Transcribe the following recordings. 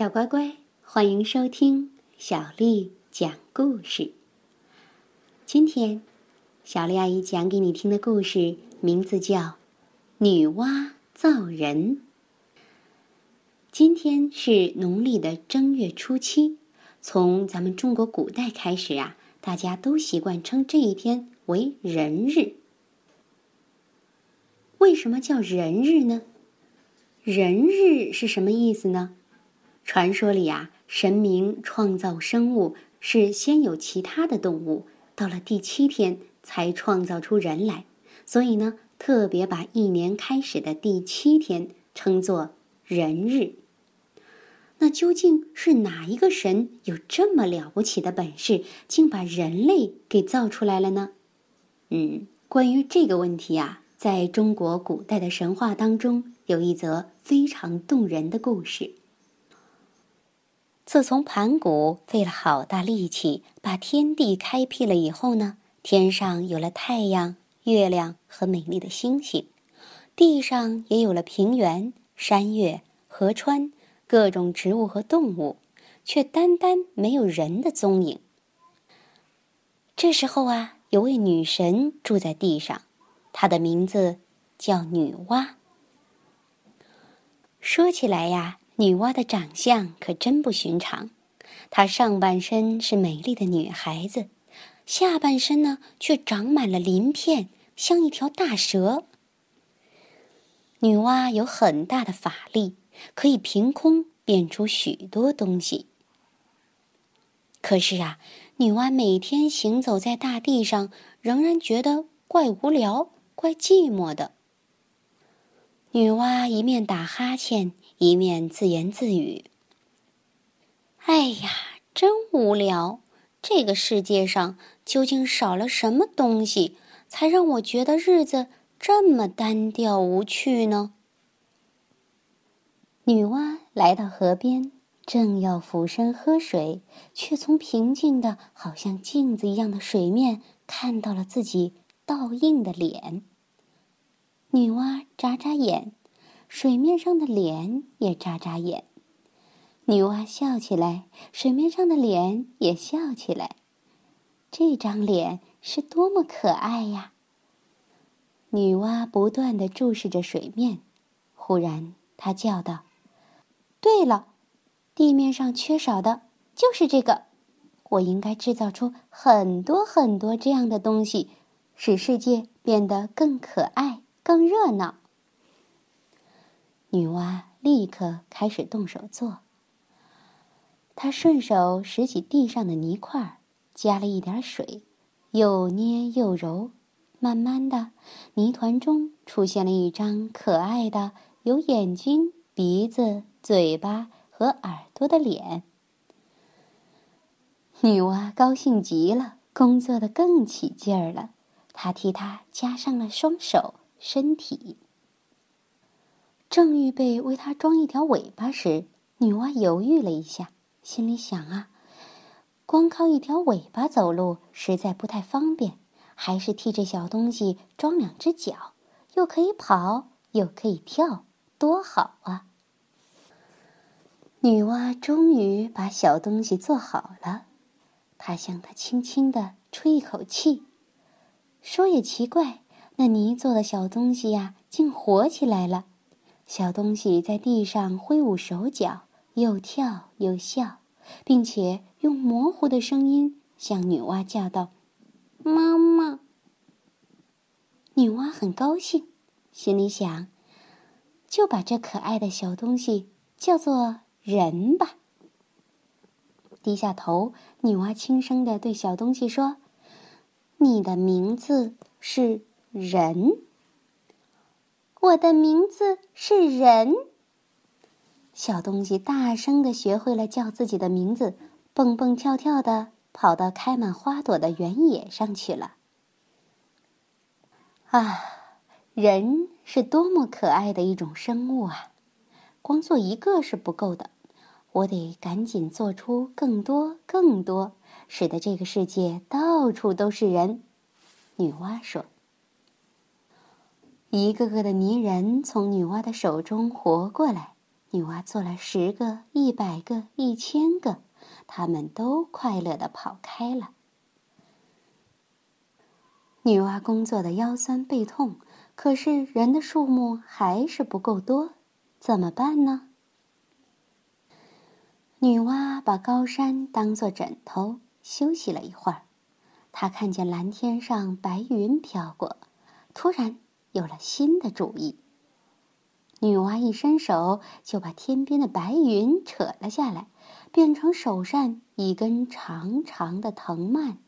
小乖乖，欢迎收听小丽讲故事。今天，小丽阿姨讲给你听的故事名字叫《女娲造人》。今天是农历的正月初七，从咱们中国古代开始啊，大家都习惯称这一天为人日。为什么叫人日呢？人日是什么意思呢？传说里啊，神明创造生物是先有其他的动物，到了第七天才创造出人来，所以呢，特别把一年开始的第七天称作人日。那究竟是哪一个神有这么了不起的本事，竟把人类给造出来了呢？嗯，关于这个问题啊，在中国古代的神话当中，有一则非常动人的故事。自从盘古费了好大力气把天地开辟了以后呢，天上有了太阳、月亮和美丽的星星，地上也有了平原、山岳、河川、各种植物和动物，却单单没有人的踪影。这时候啊，有位女神住在地上，她的名字叫女娲。说起来呀。女娲的长相可真不寻常，她上半身是美丽的女孩子，下半身呢却长满了鳞片，像一条大蛇。女娲有很大的法力，可以凭空变出许多东西。可是啊，女娲每天行走在大地上，仍然觉得怪无聊、怪寂寞的。女娲一面打哈欠，一面自言自语：“哎呀，真无聊！这个世界上究竟少了什么东西，才让我觉得日子这么单调无趣呢？”女娲来到河边，正要俯身喝水，却从平静的好像镜子一样的水面看到了自己倒映的脸。女娲眨眨眼，水面上的脸也眨眨眼。女娲笑起来，水面上的脸也笑起来。这张脸是多么可爱呀！女娲不断的注视着水面，忽然她叫道：“对了，地面上缺少的就是这个。我应该制造出很多很多这样的东西，使世界变得更可爱。”更热闹。女娲立刻开始动手做。她顺手拾起地上的泥块，加了一点水，又捏又揉，慢慢的，泥团中出现了一张可爱的、有眼睛、鼻子、嘴巴和耳朵的脸。女娲高兴极了，工作的更起劲儿了。她替他加上了双手。身体正预备为它装一条尾巴时，女娲犹豫了一下，心里想啊，光靠一条尾巴走路实在不太方便，还是替这小东西装两只脚，又可以跑又可以跳，多好啊！女娲终于把小东西做好了，她向它轻轻的吹一口气，说也奇怪。那泥做的小东西呀，竟活起来了。小东西在地上挥舞手脚，又跳又笑，并且用模糊的声音向女娲叫道：“妈妈。”女娲很高兴，心里想：“就把这可爱的小东西叫做人吧。”低下头，女娲轻声的对小东西说：“你的名字是？”人，我的名字是人。小东西大声的学会了叫自己的名字，蹦蹦跳跳的跑到开满花朵的原野上去了。啊，人是多么可爱的一种生物啊！光做一个是不够的，我得赶紧做出更多、更多，使得这个世界到处都是人。女娲说。一个个的泥人从女娲的手中活过来，女娲做了十个、一百个、一千个，他们都快乐的跑开了。女娲工作的腰酸背痛，可是人的数目还是不够多，怎么办呢？女娲把高山当做枕头，休息了一会儿。她看见蓝天上白云飘过，突然有了新的主意。女娲一伸手，就把天边的白云扯了下来，变成手上一根长长的藤蔓。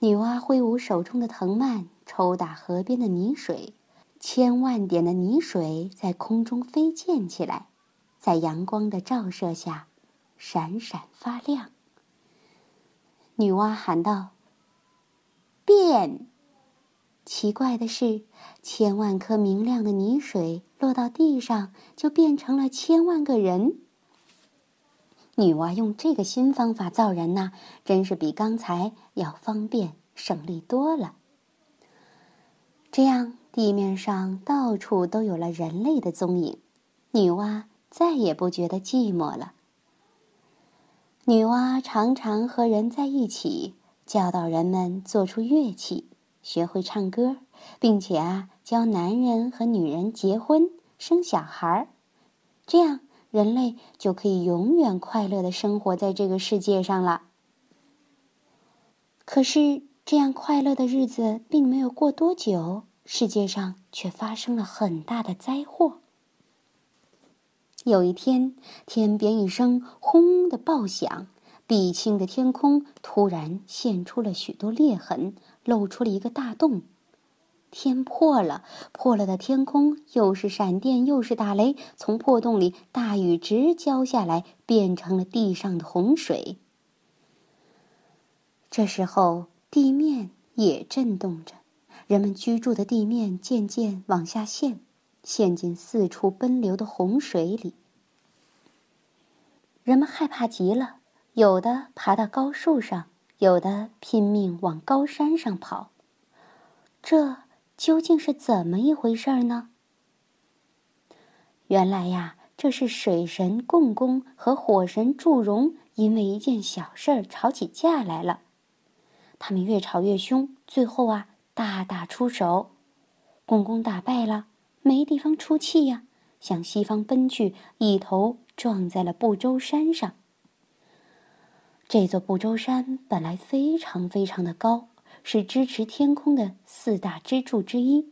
女娲挥舞手中的藤蔓，抽打河边的泥水，千万点的泥水在空中飞溅起来，在阳光的照射下，闪闪发亮。女娲喊道：“变！”奇怪的是，千万颗明亮的泥水落到地上，就变成了千万个人。女娲用这个新方法造人呐，真是比刚才要方便省力多了。这样，地面上到处都有了人类的踪影，女娲再也不觉得寂寞了。女娲常常和人在一起，教导人们做出乐器。学会唱歌，并且啊，教男人和女人结婚生小孩儿，这样人类就可以永远快乐的生活在这个世界上了。可是，这样快乐的日子并没有过多久，世界上却发生了很大的灾祸。有一天，天边一声“轰”的爆响。碧青的天空突然现出了许多裂痕，露出了一个大洞。天破了，破了的天空又是闪电又是打雷，从破洞里大雨直浇下来，变成了地上的洪水。这时候，地面也震动着，人们居住的地面渐渐往下陷，陷进四处奔流的洪水里。人们害怕极了。有的爬到高树上，有的拼命往高山上跑。这究竟是怎么一回事呢？原来呀，这是水神共工和火神祝融因为一件小事儿吵起架来了。他们越吵越凶，最后啊，大打出手。共工打败了，没地方出气呀，向西方奔去，一头撞在了不周山上。这座不周山本来非常非常的高，是支持天空的四大支柱之一。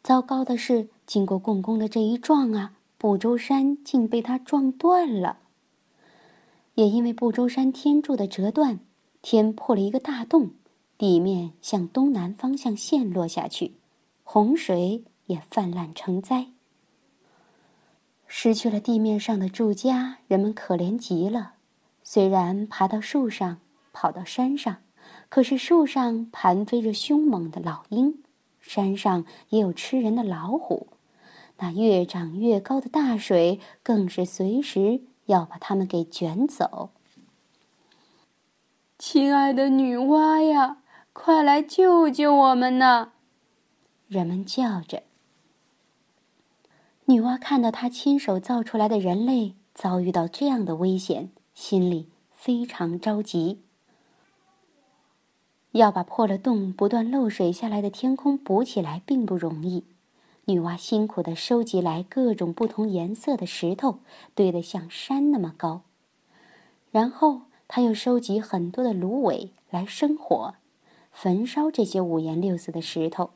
糟糕的是，经过共工的这一撞啊，不周山竟被他撞断了。也因为不周山天柱的折断，天破了一个大洞，地面向东南方向陷落下去，洪水也泛滥成灾。失去了地面上的住家，人们可怜极了。虽然爬到树上，跑到山上，可是树上盘飞着凶猛的老鹰，山上也有吃人的老虎，那越长越高的大水更是随时要把它们给卷走。亲爱的女娲呀，快来救救我们呐！人们叫着。女娲看到她亲手造出来的人类遭遇到这样的危险。心里非常着急，要把破了洞、不断漏水下来的天空补起来并不容易。女娲辛苦的收集来各种不同颜色的石头，堆得像山那么高。然后，她又收集很多的芦苇来生火，焚烧这些五颜六色的石头。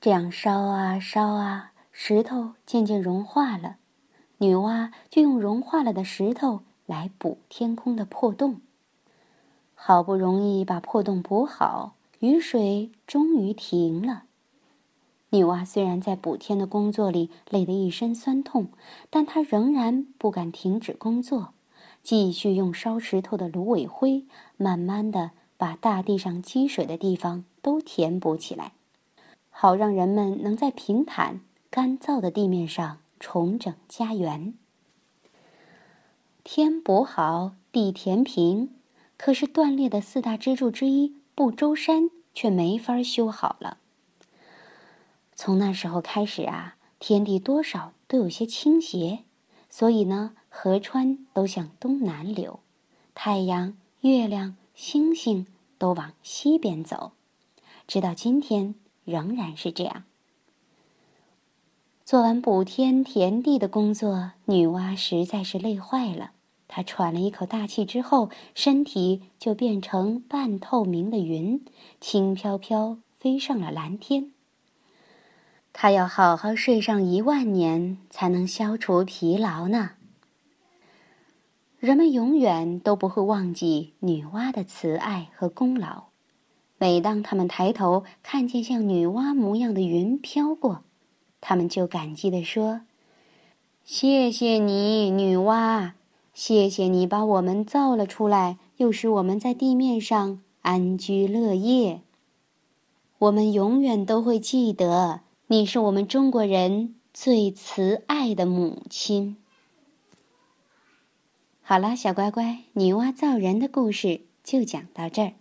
这样烧啊烧啊，石头渐渐融化了。女娲就用融化了的石头来补天空的破洞。好不容易把破洞补好，雨水终于停了。女娲虽然在补天的工作里累得一身酸痛，但她仍然不敢停止工作，继续用烧石头的芦苇灰，慢慢的把大地上积水的地方都填补起来，好让人们能在平坦干燥的地面上。重整家园，天补好，地填平，可是断裂的四大支柱之一不周山却没法修好了。从那时候开始啊，天地多少都有些倾斜，所以呢，河川都向东南流，太阳、月亮、星星都往西边走，直到今天仍然是这样。做完补天填地的工作，女娲实在是累坏了。她喘了一口大气之后，身体就变成半透明的云，轻飘飘飞上了蓝天。她要好好睡上一万年，才能消除疲劳呢。人们永远都不会忘记女娲的慈爱和功劳。每当他们抬头看见像女娲模样的云飘过，他们就感激地说：“谢谢你，女娲。”谢谢你把我们造了出来，又使我们在地面上安居乐业。我们永远都会记得，你是我们中国人最慈爱的母亲。好了，小乖乖，女娲造人的故事就讲到这儿。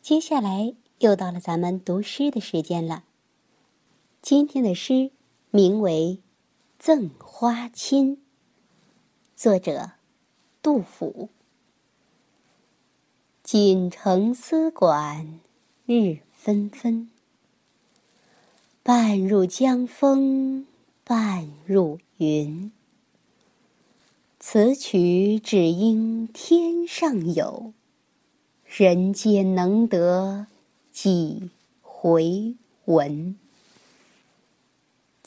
接下来又到了咱们读诗的时间了。今天的诗名为《赠花卿》。作者：杜甫。锦城丝管日纷纷，半入江风半入云。此曲只应天上有，人间能得几回闻？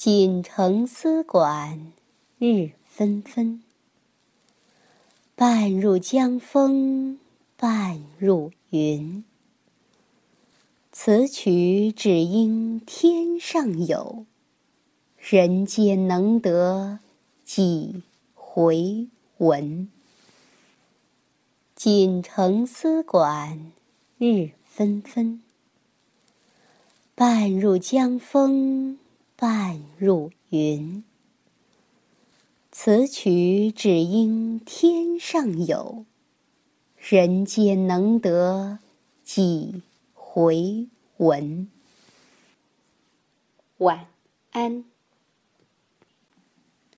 锦城丝管日纷纷。半入江风半入云。此曲只应天上有，人间能得几回闻？锦城丝管日纷纷，半入江风半入云。此曲只应天上有，人间能得几回闻？晚安。